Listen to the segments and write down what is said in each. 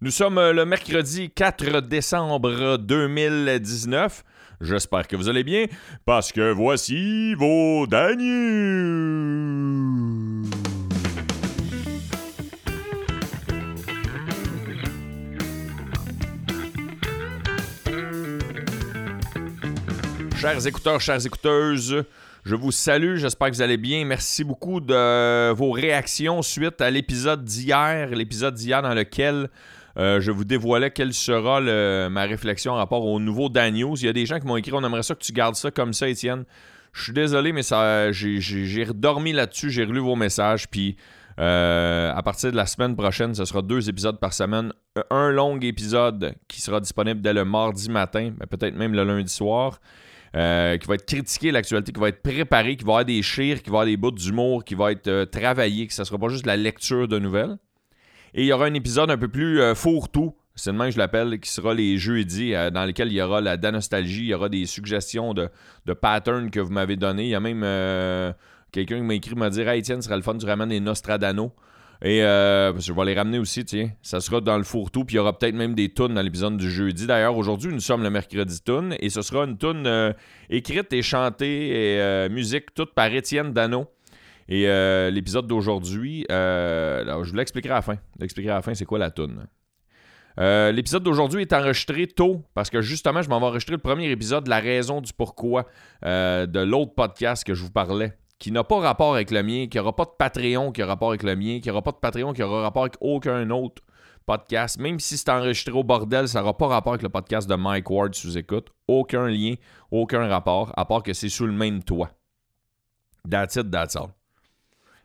Nous sommes le mercredi 4 décembre 2019. J'espère que vous allez bien, parce que voici vos Daniels. Chers écouteurs, chères écouteuses, je vous salue, j'espère que vous allez bien. Merci beaucoup de vos réactions suite à l'épisode d'hier, l'épisode d'hier dans lequel euh, je vous dévoilais quelle sera ma réflexion en rapport au nouveau Dan Il y a des gens qui m'ont écrit on aimerait ça que tu gardes ça comme ça, Étienne. Je suis désolé, mais j'ai redormi là-dessus, j'ai relu vos messages, puis euh, à partir de la semaine prochaine, ce sera deux épisodes par semaine. Un long épisode qui sera disponible dès le mardi matin, mais peut-être même le lundi soir. Euh, qui va être critiqué l'actualité, qui va être préparé, qui va avoir des qui va avoir des bouts d'humour, qui va être travaillé, que ce ne sera pas juste la lecture de nouvelles. Et il y aura un épisode un peu plus euh, fourre-tout, c'est le même que je l'appelle, qui sera les jeudis, euh, dans lesquels il y aura la danostalgie, il y aura des suggestions de, de patterns que vous m'avez donné. Il y a même euh, quelqu'un qui m'a écrit, m'a dit Hey, Étienne, ce sera le fun, tu ramènes des Nostradano. Et je vais les ramener aussi, tiens. Ça sera dans le fourre-tout, puis il y aura peut-être même des tunes dans l'épisode du jeudi. D'ailleurs, aujourd'hui, nous sommes le mercredi tune, et ce sera une tune écrite et chantée et musique toute par Étienne Dano. Et euh, l'épisode d'aujourd'hui, euh, je vous l'expliquerai à la fin. Je à la fin c'est quoi la toune? Euh, l'épisode d'aujourd'hui est enregistré tôt parce que justement, je m'en vais enregistrer le premier épisode de la raison du pourquoi de l'autre podcast que je vous parlais, qui n'a pas rapport avec le mien, qui n'aura pas de Patreon qui a rapport avec le mien, qui n'aura pas de Patreon qui aura rapport avec aucun autre podcast. Même si c'est enregistré au bordel, ça n'aura pas rapport avec le podcast de Mike Ward sous écoute. Aucun lien, aucun rapport, à part que c'est sous le même toit. That's it, that's all.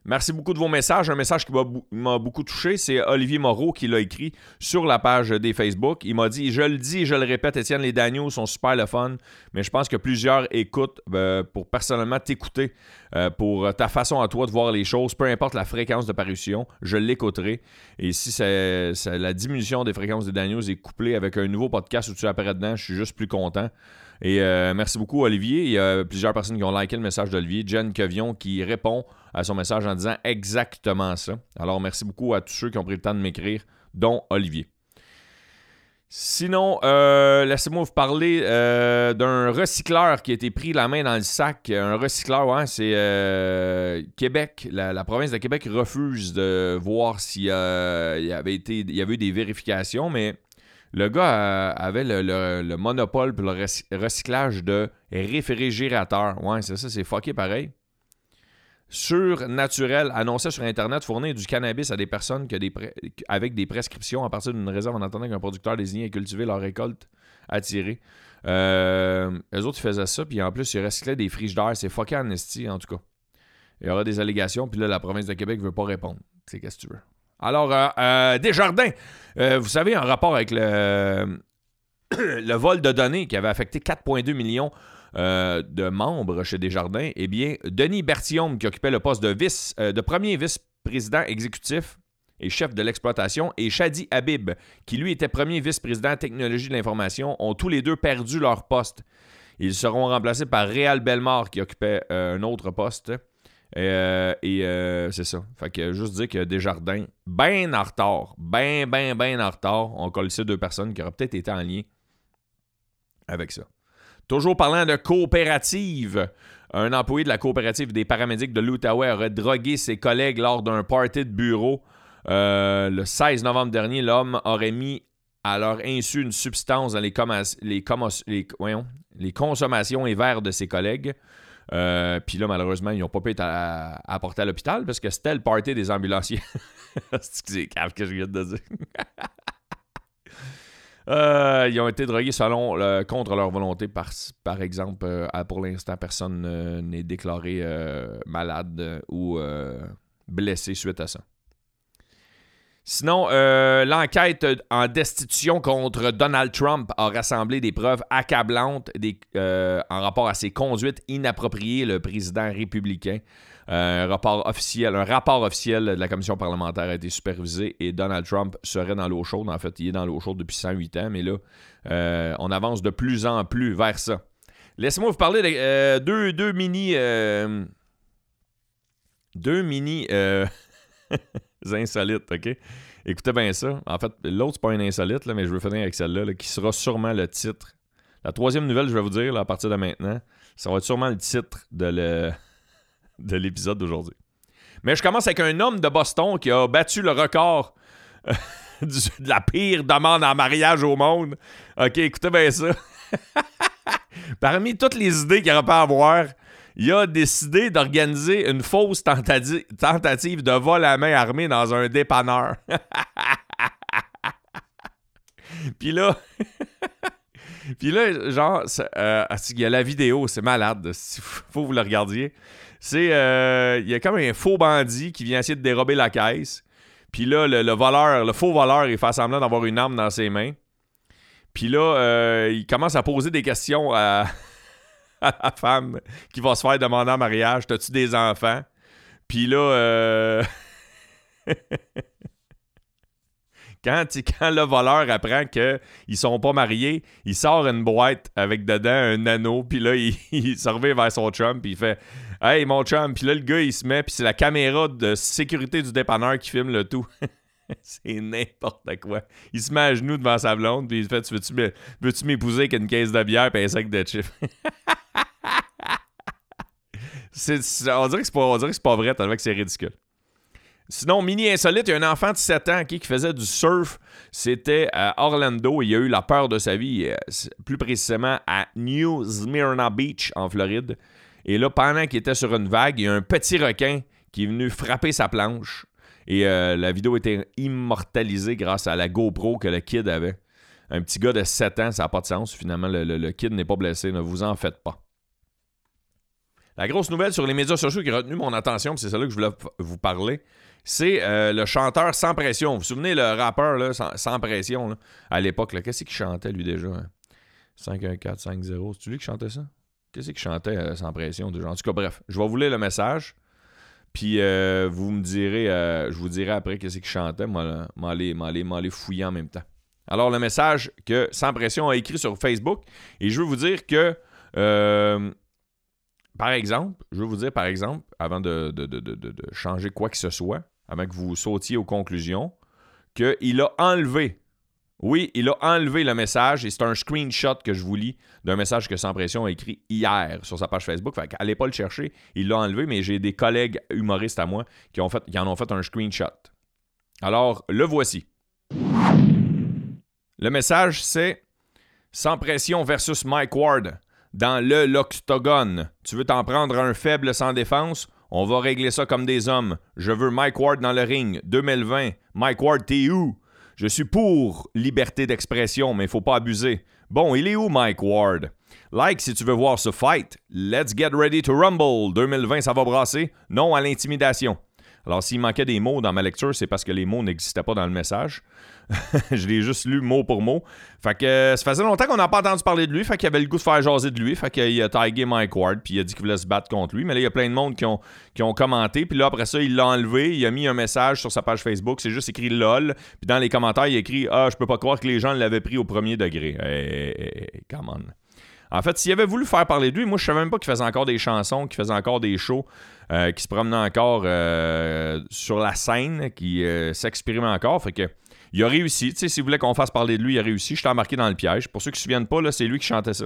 Merci beaucoup de vos messages. Un message qui m'a beaucoup touché, c'est Olivier Moreau qui l'a écrit sur la page des Facebook. Il m'a dit Je le dis et je le répète, Étienne, les Daniels sont super le fun, mais je pense que plusieurs écoutent euh, pour personnellement t'écouter, euh, pour ta façon à toi de voir les choses, peu importe la fréquence de parution, je l'écouterai. Et si la diminution des fréquences des Daniels est couplée avec un nouveau podcast où tu apparais dedans, je suis juste plus content. Et euh, merci beaucoup, Olivier. Il y a plusieurs personnes qui ont liké le message d'Olivier. Jen Kevion qui répond à son message en disant exactement ça. Alors, merci beaucoup à tous ceux qui ont pris le temps de m'écrire, dont Olivier. Sinon, euh, laissez-moi vous parler euh, d'un recycleur qui a été pris la main dans le sac. Un recycleur, ouais, c'est Québec. La, province de Québec refuse de voir s'il y, avait y avait eu des vérifications, mais le gars euh, avait le, monopole pour le recyclage de réfrigérateurs. Ouais, c'est ça, c'est fucké pareil. Surnaturel annonçait sur Internet fournir du cannabis à des personnes avec des prescriptions à partir d'une réserve en attendant qu'un producteur désigné ait cultivé leur récolte attirée. Euh, eux autres, faisaient ça, puis en plus, ils recyclaient des frigidaires. C'est fucké amnesty, en tout cas. Il y aura des allégations, puis là, la province de Québec ne veut pas répondre. C'est qu'est-ce que tu veux. Alors, euh, euh, Desjardins, euh, vous savez, en rapport avec le, vol de données qui avait affecté 4,2 millions de membres chez Desjardins, eh bien, Denis Berthiaume, qui occupait le poste de, vice, de premier vice-président exécutif et chef de l'exploitation, et Shadi Habib, qui lui était premier vice-président technologie de l'information, ont tous les deux perdu leur poste. Ils seront remplacés par Réal Belmar, qui occupait un autre poste. Euh, et euh, c'est ça. Fait que juste dire que Desjardins, ben en retard, ben, ben, ben en retard, on colle deux personnes qui auraient peut-être été en lien avec ça. Toujours parlant de coopérative, un employé de la coopérative des paramédics de l'Outaouais aurait drogué ses collègues lors d'un party de bureau. Euh, le 16 novembre dernier, l'homme aurait mis à leur insu une substance dans les, les, les consommations et verres de ses collègues. Euh, puis là, malheureusement, ils n'ont pas pu être apportés à l'hôpital parce que c'était le party des ambulanciers. c'est cave que je viens de dire. Euh, ils ont été drogués selon contre leur volonté. Par, par exemple, euh, pour l'instant, personne n'est déclaré malade ou blessé suite à ça. Sinon, euh, l'enquête en destitution contre Donald Trump a rassemblé des preuves accablantes euh, en rapport à ses conduites inappropriées, le président républicain. Euh, un, rapport officiel, un rapport officiel de la commission parlementaire a été supervisé et Donald Trump serait dans l'eau chaude. En fait, il est dans l'eau chaude depuis 108 ans, mais là, on avance de plus en plus vers ça. Laissez-moi vous parler de deux, deux mini... deux mini... insolites, OK? Écoutez bien ça. En fait, l'autre, c'est pas une insolite, là, mais je veux finir avec celle-là, qui sera sûrement le titre. La troisième nouvelle, je vais vous dire, à partir de maintenant, ça va être sûrement le titre de, le, de l'épisode d'aujourd'hui. Mais je commence avec un homme de Boston qui a battu le record de la pire demande en mariage au monde. OK, écoutez bien ça. Parmi toutes les idées qu'il aurait pas à avoir, il a décidé d'organiser une fausse tentative de vol à main armée dans un dépanneur. Puis là, puis là, genre, euh, il y a la vidéo, c'est malade. Il faut que vous le regardiez. C'est, euh, il y a comme un faux bandit qui vient essayer de dérober la caisse. Puis là, le, voleur, le faux voleur, il fait semblant d'avoir une arme dans ses mains. Puis là, euh, il commence à poser des questions à, la femme qui va se faire demander en mariage T'as-tu des enfants? Puis là, euh, quand, le voleur apprend qu'ils sont pas mariés, il sort une boîte avec dedans un anneau, puis là, il, il se revient vers son chum, puis il fait Hey, mon chum, puis là, le gars, il se met, puis c'est la caméra de sécurité du dépanneur qui filme le tout. c'est n'importe quoi. Il se met à genoux devant sa blonde, puis il fait Veux-tu veux m'épouser avec une caisse de bière et un sac de chips? On dirait que c'est pas, pas vrai, que c'est ridicule. Sinon, mini insolite, il y a un enfant de 7 ans qui faisait du surf. C'était à Orlando. Il a eu la peur de sa vie, euh, plus précisément à New Smyrna Beach, en Floride. Et là, pendant qu'il était sur une vague, il y a un petit requin qui est venu frapper sa planche. Et euh, la vidéo était immortalisée grâce à la GoPro que le kid avait. Un petit gars de 7 ans, ça n'a pas de sens. Finalement, le kid n'est pas blessé. Ne vous en faites pas. La grosse nouvelle sur les médias sociaux qui a retenu mon attention, c'est celle-là que je voulais vous parler, c'est euh, le chanteur Sans Pression. Vous vous souvenez, le rappeur sans, Pression, à l'époque, qu'est-ce qu'il chantait lui déjà 51450, c'est lui qui chantait ça? Qu'est-ce qu'il chantait euh, Sans Pression déjà? En tout cas, bref, je vais vous lire le message. Puis euh, vous me direz, je vous dirai après qu'est-ce qu'il chantait, m'aller fouiller en même temps. Alors, le message que Sans Pression a écrit sur Facebook, et je veux vous dire que par exemple, je veux vous dire, par exemple, avant de, changer quoi que ce soit, avant que vous sautiez aux conclusions, qu'il a enlevé, oui, il a enlevé le message et c'est un screenshot que je vous lis d'un message que Sans Pression a écrit hier sur sa page Facebook. Fait qu'allez pas le chercher, il l'a enlevé, mais j'ai des collègues humoristes à moi qui, en ont fait un screenshot. Alors, le voici. Le message, c'est Sans Pression versus Mike Ward dans le l'octogone. Tu veux t'en prendre un faible sans défense? On va régler ça comme des hommes. Je veux Mike Ward dans le ring. 2020. Mike Ward, t'es où? Je suis pour liberté d'expression, mais il faut pas abuser. Bon, il est où Mike Ward? Like si tu veux voir ce fight. Let's get ready to rumble. 2020, ça va brasser. Non à l'intimidation. Alors, s'il manquait des mots dans ma lecture, c'est parce que les mots n'existaient pas dans le message. je l'ai juste lu mot pour mot. Fait que euh, ça faisait longtemps qu'on n'a pas entendu parler de lui. Fait qu'il avait le goût de faire jaser de lui. Fait qu'il a tagué Mike Ward. Puis il a dit qu'il voulait se battre contre lui. Mais là, il y a plein de monde qui ont, qui ont commenté. Puis là, après ça, il l'a enlevé. Il a mis un message sur sa page Facebook. C'est juste écrit LOL. Puis dans les commentaires, il a écrit Ah, je peux pas croire que les gens l'avaient pris au premier degré. Hey, hey, come on. En fait, s'il avait voulu faire parler de lui, moi, je savais même pas qu'il faisait encore des chansons, qu'il faisait encore des shows, euh, qu'il se promenait encore euh, sur la scène, qu'il s'exprimait encore. Fait que il a réussi. Tu sais, s'il voulait qu'on fasse parler de lui, il a réussi. Je t'ai embarqué dans le piège. Pour ceux qui se souviennent pas, là, c'est lui qui chantait ça.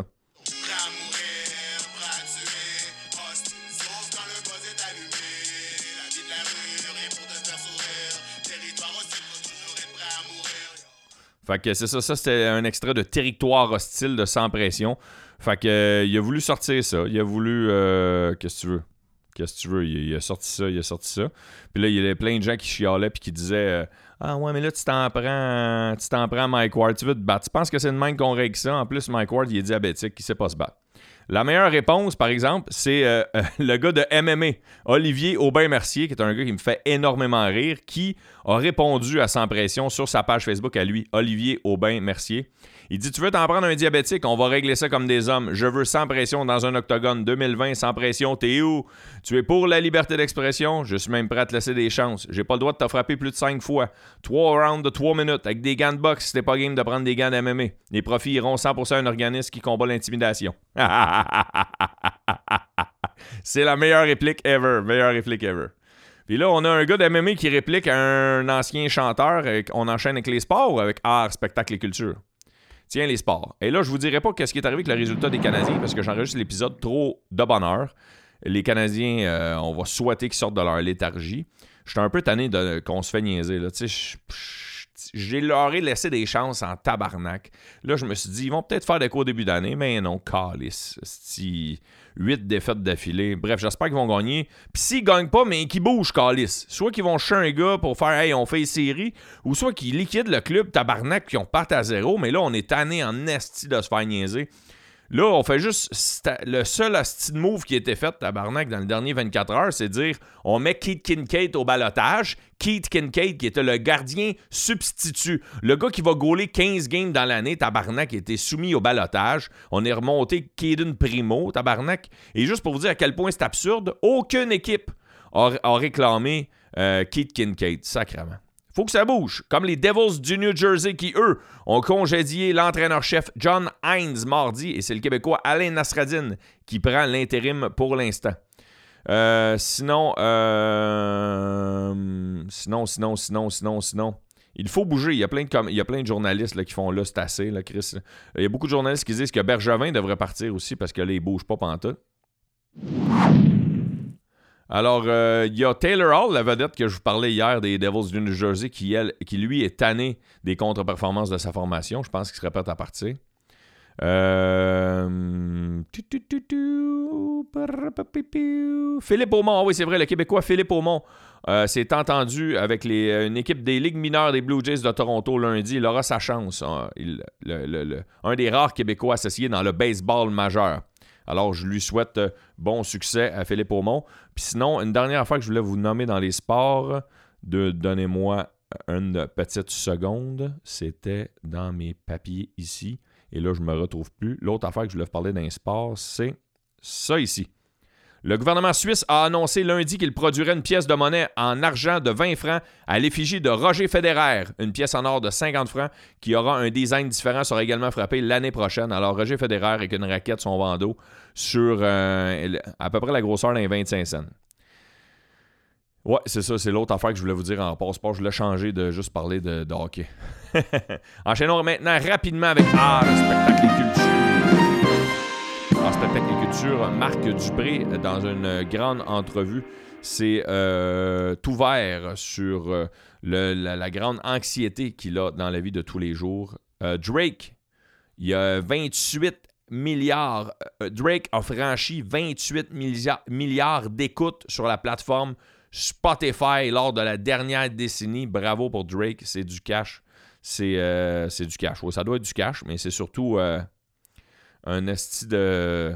Fait que c'est ça, ça c'était un extrait de Territoire hostile de Sans Pression. Fait que euh, il a voulu sortir ça. Il a voulu. Euh, qu'est-ce que tu veux? Qu'est-ce que tu veux? Il, a sorti ça, il a sorti ça. Puis là, il y avait plein de gens qui chialaient puis qui disaient euh, ah ouais, mais là, tu t'en prends, tu t'en prends Mike Ward, tu veux te battre. Tu penses que c'est une main qu'on règle ça? En plus, Mike Ward, il est diabétique, il sait pas se battre. La meilleure réponse, par exemple, c'est euh, euh, le gars de MMA, Olivier Aubin-Mercier, qui est un gars qui me fait énormément rire, qui a répondu à Sans Pression sur sa page Facebook à lui, Olivier Aubin-Mercier. Il dit Tu veux t'en prendre un diabétique? On va régler ça comme des hommes. Je veux sans pression dans un octogone 2020, sans pression. T'es où? Tu es pour la liberté d'expression? Je suis même prêt à te laisser des chances. J'ai pas le droit de te frapper plus de 5 fois. 3 rounds de 3 minutes avec des gants de boxe si t'es pas game de prendre des gants d'MMA. Les profits iront 100% à un organisme qui combat l'intimidation. C'est la meilleure réplique ever. Meilleure réplique ever. Puis là, on a un gars de MMA qui réplique un ancien chanteur. On enchaîne avec les sports ou avec art, spectacle et culture? Tiens, les sports. Et là, je vous dirai pas qu'est-ce qui est arrivé avec le résultat des Canadiens parce que j'enregistre l'épisode trop de bonheur. Les Canadiens, euh, on va souhaiter qu'ils sortent de leur léthargie. Je suis un peu tanné qu'on se fait niaiser. Tu sais, j'ai leur laissé des chances en tabarnak. Là, je me suis dit, ils vont peut-être faire des coups au début d'année, mais non, calice. Si 8 défaites d'affilée. Bref, j'espère qu'ils vont gagner. Puis s'ils gagnent pas, mais qu'ils bougent, calice. Soit qu'ils vont chercher un gars pour faire, hey, on fait une série, ou soit qu'ils liquident le club tabarnak puis on parte à zéro. Mais là, on est tanné en esti de se faire niaiser. Là, on fait juste. Le seul asti de move qui a été fait, tabarnak, dans le dernier 24 heures, c'est dire on met Keith Kincaid au balotage. Keith Kincaid, qui était le gardien substitut. Le gars qui va gauler 15 games dans l'année, tabarnak, qui était soumis au balotage. On est remonté Kaden Primo, tabarnak. Et juste pour vous dire à quel point c'est absurde, aucune équipe a, réclamé euh, Keith Kincaid, sacrément faut que ça bouge. Comme les Devils du New Jersey qui, eux, ont congédié l'entraîneur-chef John Hines mardi, et c'est le Québécois Alain Nasradine qui prend l'intérim pour l'instant. Euh, sinon, euh, sinon, sinon, sinon, sinon, sinon. Il faut bouger. Il y a plein de, il y a plein de journalistes là, qui font là, c'est assez, là, Chris. Il y a beaucoup de journalistes qui disent que Bergevin devrait partir aussi parce que là, il bouge pas pantoute. Alors, euh, il y a Taylor Hall, la vedette que je vous parlais hier des Devils du New Jersey, qui, lui est tanné des contre-performances de sa formation. Je pense qu'il serait prêt à partir. Euh... Philippe Aumont, oui, c'est vrai, le Québécois Philippe Aumont euh, s'est entendu avec une équipe des Ligues mineures des Blue Jays de Toronto lundi. Il aura sa chance. Hein. un des rares Québécois associés dans le baseball majeur. Alors, je lui souhaite euh, bon succès à Philippe Aumont. Puis sinon, une dernière fois que je voulais vous nommer dans les sports, de donnez-moi une petite seconde. C'était dans mes papiers ici. Et là, je ne me retrouve plus. L'autre affaire que je voulais vous parler dans les sports, c'est ça ici. Le gouvernement suisse a annoncé lundi qu'il produirait une pièce de monnaie en argent de 20 francs à l'effigie de Roger Federer. Une pièce en or de 50 francs qui aura un design différent sera également frappée l'année prochaine. Alors, Roger Federer avec une raquette, son bandeau, sur euh, à peu près la grosseur d'un 25 cents. Ouais, c'est ça, c'est l'autre affaire que je voulais vous dire en passeport. Je voulais changer de juste parler de, hockey. Enchaînons maintenant rapidement avec Art, spectacle et culture. Art, spectacle culture, Marc Dupré, dans une grande entrevue, s'est euh, ouvert sur euh, la, grande anxiété qu'il a dans la vie de tous les jours. Euh, Drake, il y a 28 milliards. Euh, Drake a franchi 28 milliards, d'écoutes sur la plateforme Spotify lors de la dernière décennie. Bravo pour Drake, c'est du cash. C'est du cash. ça doit être du cash, mais c'est surtout un esti de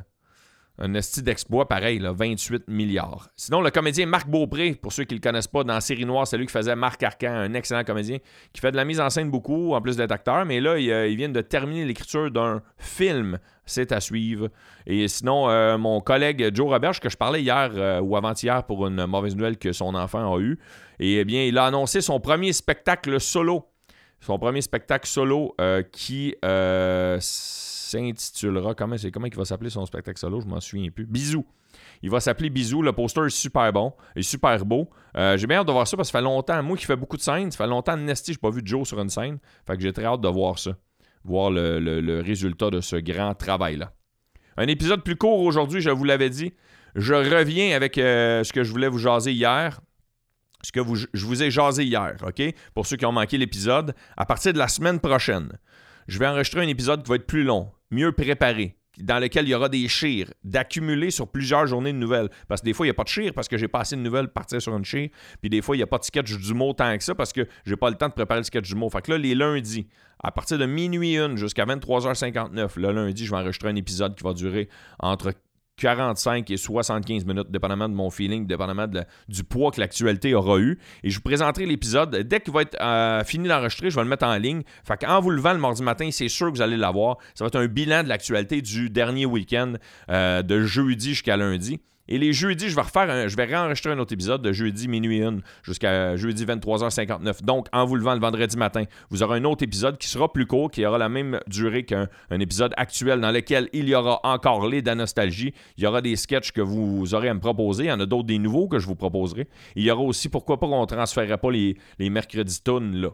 un esti d'exploit pareil, là, 28 milliards. Sinon, le comédien Marc Beaupré, pour ceux qui ne le connaissent pas, dans Série Noire, c'est lui qui faisait Marc Arcan, un excellent comédien, qui fait de la mise en scène beaucoup, en plus d'être acteur, mais là, il, euh, vient de terminer l'écriture d'un film. C'est à suivre. Et sinon, euh, mon collègue Joe Roberge, que je parlais hier euh, ou avant-hier pour une mauvaise nouvelle que son enfant a eue, eh bien, il a annoncé son premier spectacle solo. Son premier spectacle solo qui s'intitulera. Comment, c'est, comment il va s'appeler son spectacle solo Je m'en souviens plus. Bisous. Il va s'appeler Bisous. Le poster est super bon et super beau. Euh, j'ai bien hâte de voir ça parce que ça fait longtemps. Moi qui fais beaucoup de scènes, ça fait longtemps de Nesty, je n'ai pas vu Joe sur une scène. Fait que j'ai très hâte de voir ça. Voir le, résultat de ce grand travail-là. Un épisode plus court aujourd'hui, je vous l'avais dit. Je reviens avec euh, ce que je voulais vous jaser hier. Ce que je vous ai jasé hier, OK? Pour ceux qui ont manqué l'épisode. À partir de la semaine prochaine, je vais enregistrer un épisode qui va être plus long, mieux préparé, dans lequel il y aura des chires, d'accumuler sur plusieurs journées de nouvelles. Parce que des fois, il n'y a pas de chires parce que j'ai pas assez de nouvelles pour partir sur une chire. Puis des fois, il n'y a pas de sketch du mot tant que ça parce que j'ai pas le temps de préparer le sketch du mot. Fait que là, les lundis, à partir de minuit 1 jusqu'à 23h59, le lundi, je vais enregistrer un épisode qui va durer entre 45 et 75 minutes, dépendamment de mon feeling, dépendamment du poids que l'actualité aura eu. Et je vous présenterai l'épisode. Dès qu'il va être euh, fini d'enregistrer, je vais le mettre en ligne. Fait qu'en vous levant le mardi matin, c'est sûr que vous allez l'avoir. Ça va être un bilan de l'actualité du dernier week-end, euh, de jeudi jusqu'à lundi. Et les jeudis, je vais refaire je vais réenregistrer un autre épisode de jeudi minuit 1 jusqu'à jeudi 23h59. Donc, en vous levant le vendredi matin, vous aurez un autre épisode qui sera plus court, qui aura la même durée qu'un épisode actuel dans lequel il y aura encore les de nostalgie. Il y aura des sketchs que vous aurez à me proposer. Il y en a d'autres, des nouveaux que je vous proposerai. Il y aura aussi, pourquoi pas qu'on ne transférerait pas les, les mercredis tunes là.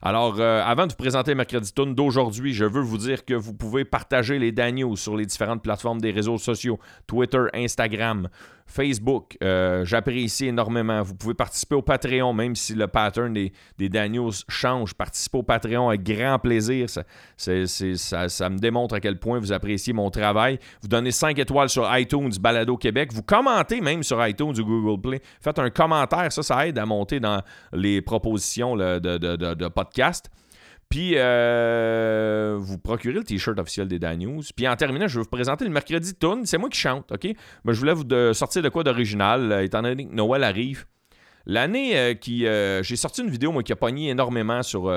Alors, euh, avant de vous présenter Mercredi Tune d'aujourd'hui, je veux vous dire que vous pouvez partager les Daniels sur les différentes plateformes des réseaux sociaux, Twitter, Instagram. Facebook, euh, j'apprécie énormément. Vous pouvez participer au Patreon, même si le pattern des, des Daniels change. Participez au Patreon avec grand plaisir. Ça, ça, me démontre à quel point vous appréciez mon travail. Vous donnez 5 étoiles sur iTunes, Balado Québec. Vous commentez même sur iTunes ou Google Play. Faites un commentaire. Ça, ça aide à monter dans les propositions de, de, de podcast. Puis, euh, vous procurez le t-shirt officiel des Dan News. Puis, en terminant, je vais vous présenter le mercredi Tune. C'est moi qui chante, OK? Mais je voulais vous sortir de quoi d'original, euh, étant donné que Noël arrive. L'année euh, qui. J'ai sorti une vidéo, moi, qui a pogné énormément sur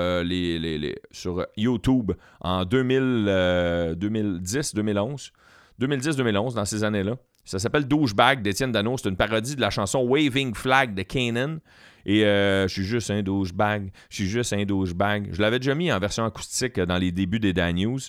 YouTube en 2010, 2011. 2010-2011, dans ces années-là. Ça s'appelle Douchebag d'Étienne Dano. C'est une parodie de la chanson Waving Flag de Kanan. Et euh, je suis juste un douchebag. Je suis juste un douchebag. Je l'avais déjà mis en version acoustique dans les débuts des Dan News.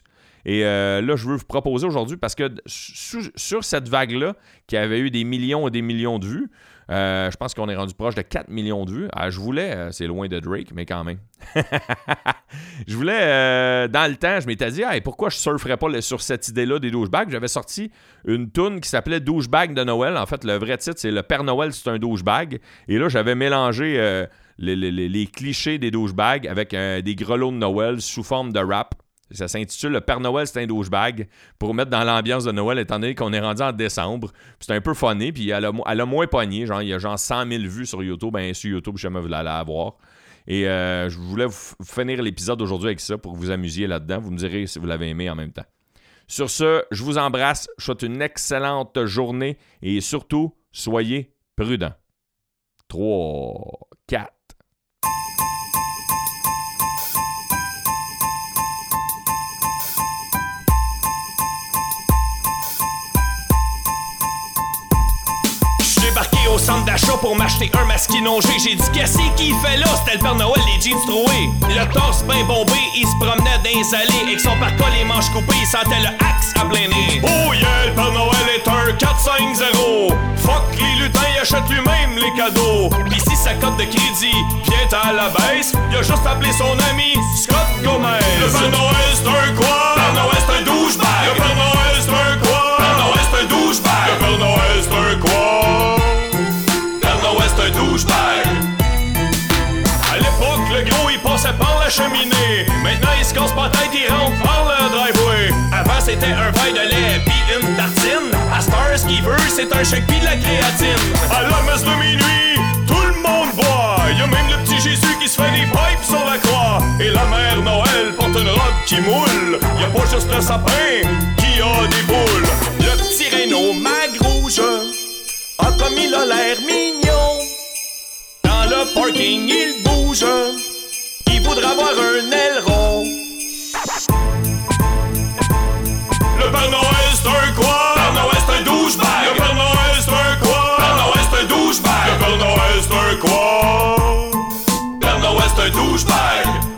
Et euh, là, je veux vous proposer aujourd'hui parce que sur cette vague-là, qui avait eu des millions et des millions de vues, euh, je pense qu'on est rendu proche de 4 millions de vues. Ah, je voulais, euh, c'est loin de Drake, mais quand même. je voulais, euh, dans le temps, je m'étais dit, pourquoi je surferais pas sur cette idée-là des douchebags? J'avais sorti une tune qui s'appelait Douchebag de Noël. En fait, le vrai titre, c'est Le Père Noël, c'est un douchebag. Et là, j'avais mélangé les, clichés des douchebags avec des grelots de Noël sous forme de rap. Ça s'intitule Le Père Noël, c'est un douchebag pour mettre dans l'ambiance de Noël, étant donné qu'on est rendu en décembre. C'est un peu funny, puis elle a, moins pogné. Genre, il y a genre 100 000 vues sur YouTube. Ben, sur YouTube, jamais vous l'allez avoir. Et euh, je voulais finir l'épisode aujourd'hui avec ça pour que vous amusiez là-dedans. Vous me direz si vous l'avez aimé en même temps. Sur ce, je vous embrasse. Je souhaite une excellente journée et surtout, soyez prudents. 3, 4. D'achat pour m'acheter un masquinongé. J'ai dit qu'est-ce qu'il fait là? C'était le Père Noël, les jeans troués. Le torse bien bombé, il se promenait dans les allées. Avec son parcours, les manches coupées, il sentait le axe à plein. Oh yeah, le Père Noël est un 4-5-0. Fuck les lutins, il achète lui-même les cadeaux. Pis si sa cote de crédit vient à la baisse, il a juste appelé son ami Scott Gomez. Le Père Noël Maintenant il se casse pas tête, il rentre par le driveway. Avant c'était un verre de lait pis une tartine. À Star, ce qu'il veut, c'est un chèque pis de la créatine. À la messe de minuit, tout le monde boit. Y'a même le petit Jésus qui se fait des pipes sur la croix. Et la mère Noël porte une robe qui moule. Y'a pas juste le sapin qui a des boules. Le petit Renault mag rouge a l'air mignon le parking, il bouge. Il voudrait avoir un aileron. Le Père Noël, c'est un quoi? Le Père Noël, c'est un douchebag. Le Père Noël, c'est un quoi? Le Père Noël, c'est un douchebag. Le Père Noël, c'est un quoi? Père Noël, c'est un douchebag.